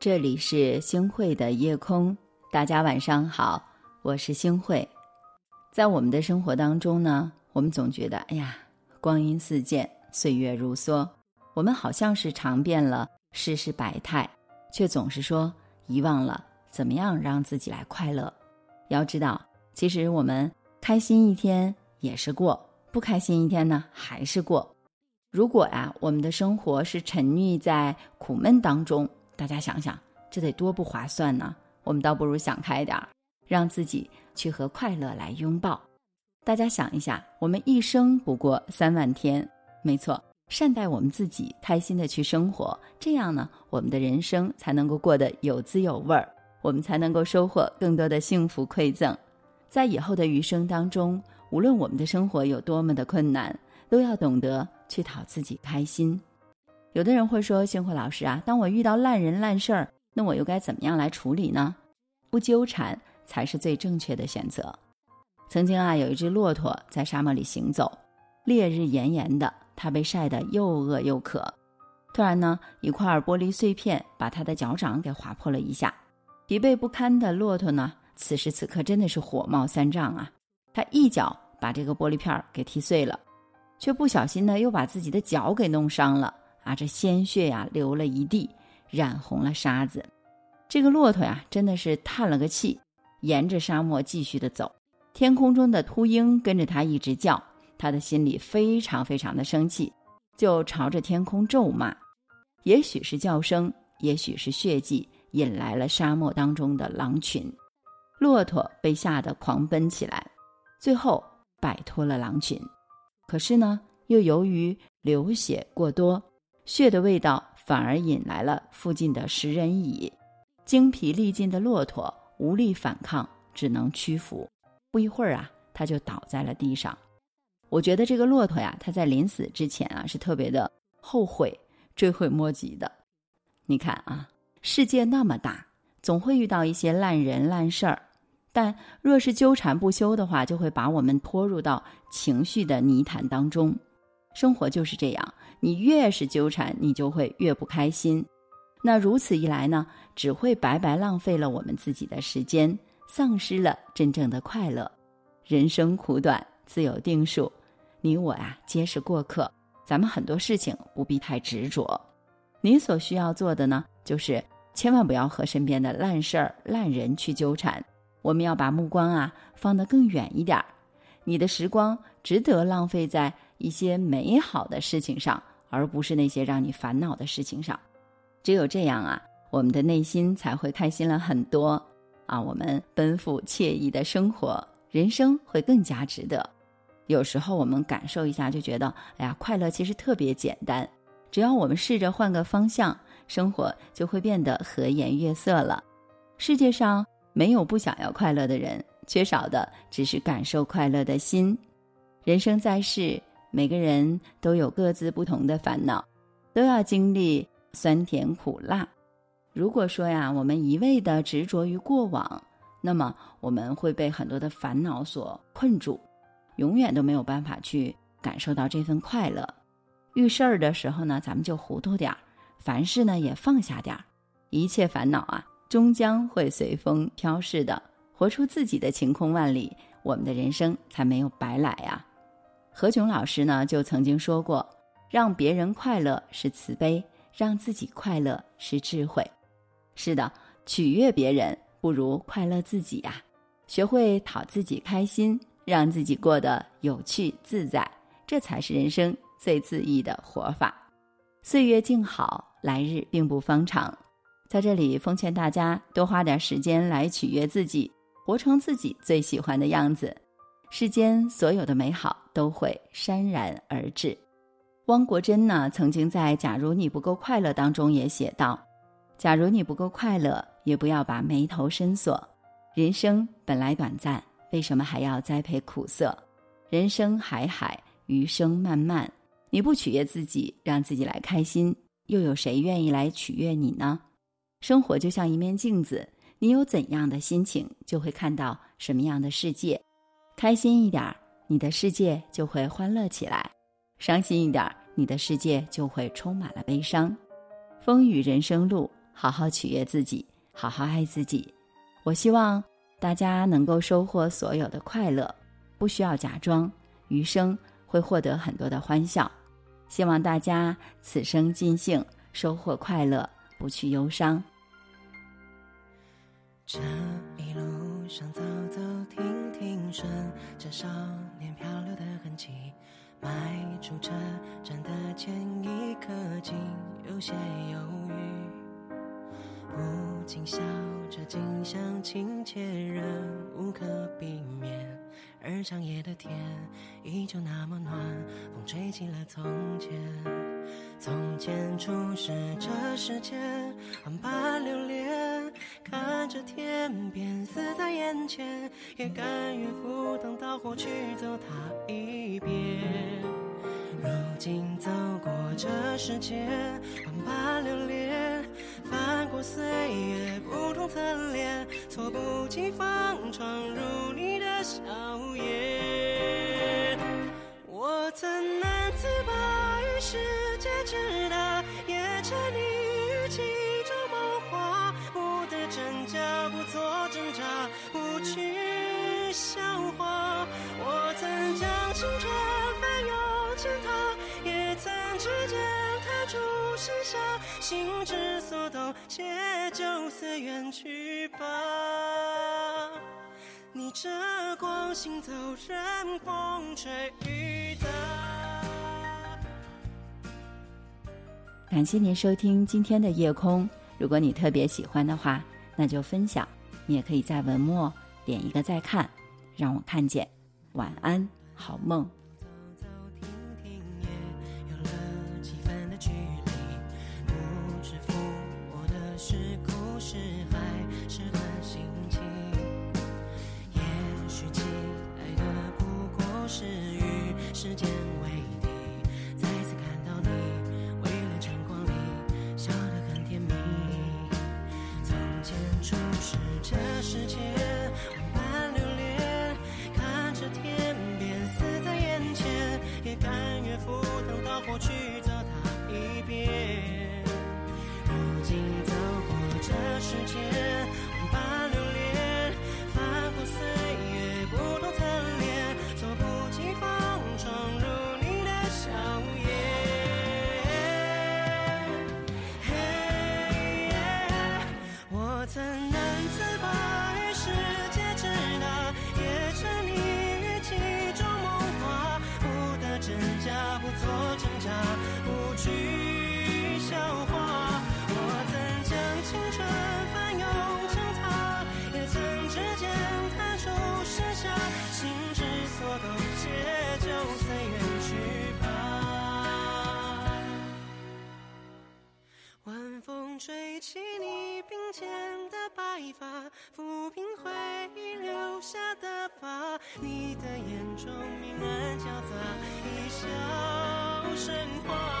这里是星汇的夜空，大家晚上好，我是星汇。在我们的生活当中呢，我们总觉得，哎呀，光阴似箭，岁月如梭，我们好像是尝遍了世事百态，却总是说遗忘了怎么样让自己来快乐。要知道，其实我们开心一天也是过，不开心一天呢还是过。如果呀，我们的生活是沉溺在苦闷当中。大家想想，这得多不划算呢！我们倒不如想开点儿，让自己去和快乐来拥抱。大家想一下，我们一生不过三万天，没错，善待我们自己，开心的去生活，这样呢，我们的人生才能够过得有滋有味儿，我们才能够收获更多的幸福馈赠。在以后的余生当中，无论我们的生活有多么的困难，都要懂得去讨自己开心。有的人会说：“星慧老师啊，当我遇到烂人烂事儿，那我又该怎么样来处理呢？不纠缠才是最正确的选择。”曾经啊，有一只骆驼在沙漠里行走，烈日炎炎的，它被晒得又饿又渴。突然呢，一块玻璃碎片把它的脚掌给划破了一下。疲惫不堪的骆驼呢，此时此刻真的是火冒三丈啊！它一脚把这个玻璃片给踢碎了，却不小心呢，又把自己的脚给弄伤了。啊，这鲜血呀流了一地，染红了沙子。这个骆驼呀，真的是叹了个气，沿着沙漠继续的走。天空中的秃鹰跟着他一直叫，他的心里非常非常的生气，就朝着天空咒骂。也许是叫声，也许是血迹，引来了沙漠当中的狼群。骆驼被吓得狂奔起来，最后摆脱了狼群。可是呢，又由于流血过多。血的味道反而引来了附近的食人蚁，精疲力尽的骆驼无力反抗，只能屈服。不一会儿啊，他就倒在了地上。我觉得这个骆驼呀，他在临死之前啊，是特别的后悔、追悔莫及的。你看啊，世界那么大，总会遇到一些烂人烂事儿，但若是纠缠不休的话，就会把我们拖入到情绪的泥潭当中。生活就是这样。你越是纠缠，你就会越不开心。那如此一来呢，只会白白浪费了我们自己的时间，丧失了真正的快乐。人生苦短，自有定数。你我呀，皆是过客。咱们很多事情不必太执着。你所需要做的呢，就是千万不要和身边的烂事儿、烂人去纠缠。我们要把目光啊放得更远一点儿。你的时光值得浪费在一些美好的事情上。而不是那些让你烦恼的事情上，只有这样啊，我们的内心才会开心了很多啊！我们奔赴惬意的生活，人生会更加值得。有时候我们感受一下，就觉得哎呀，快乐其实特别简单。只要我们试着换个方向，生活就会变得和颜悦色了。世界上没有不想要快乐的人，缺少的只是感受快乐的心。人生在世。每个人都有各自不同的烦恼，都要经历酸甜苦辣。如果说呀，我们一味的执着于过往，那么我们会被很多的烦恼所困住，永远都没有办法去感受到这份快乐。遇事儿的时候呢，咱们就糊涂点儿，凡事呢也放下点儿，一切烦恼啊，终将会随风飘逝的。活出自己的晴空万里，我们的人生才没有白来呀。何炅老师呢，就曾经说过：“让别人快乐是慈悲，让自己快乐是智慧。”是的，取悦别人不如快乐自己呀。学会讨自己开心，让自己过得有趣自在，这才是人生最恣意的活法。岁月静好，来日并不方长。在这里，奉劝大家多花点时间来取悦自己，活成自己最喜欢的样子。世间所有的美好都会潸然而至。汪国真呢，曾经在《假如你不够快乐》当中也写道：“假如你不够快乐，也不要把眉头深锁。人生本来短暂，为什么还要栽培苦涩？人生海海，余生漫漫。你不取悦自己，让自己来开心，又有谁愿意来取悦你呢？生活就像一面镜子，你有怎样的心情，就会看到什么样的世界。”开心一点，你的世界就会欢乐起来；伤心一点，你的世界就会充满了悲伤。风雨人生路，好好取悦自己，好好爱自己。我希望大家能够收获所有的快乐，不需要假装，余生会获得很多的欢笑。希望大家此生尽兴，收获快乐，不去忧伤。这一路上走走顺着少年漂流的痕迹，迈出车站的前一刻，竟有些犹豫。不禁笑着，近乡情怯，仍无可避免。而长夜的天依旧那么暖，风吹起了从前。从前初识这世间，万般留恋，看着天边死在眼前，也甘愿赴汤蹈火去走它一遍。如今走过这世间，万般留恋，翻过岁月不同侧脸，猝不及防闯入你的笑颜。我曾难自拔于世界之大，也沉溺真假，不做挣扎，不去笑话。我曾将青春翻涌成她，也曾指尖弹出盛夏，心之所动，且就此远去吧。逆着光行走，任风吹雨打。感谢您收听今天的夜空。如果你特别喜欢的话，那就分享。你也可以在文末点一个再看，让我看见。晚安，好梦。时间。你的眼中明暗交杂，一笑生花。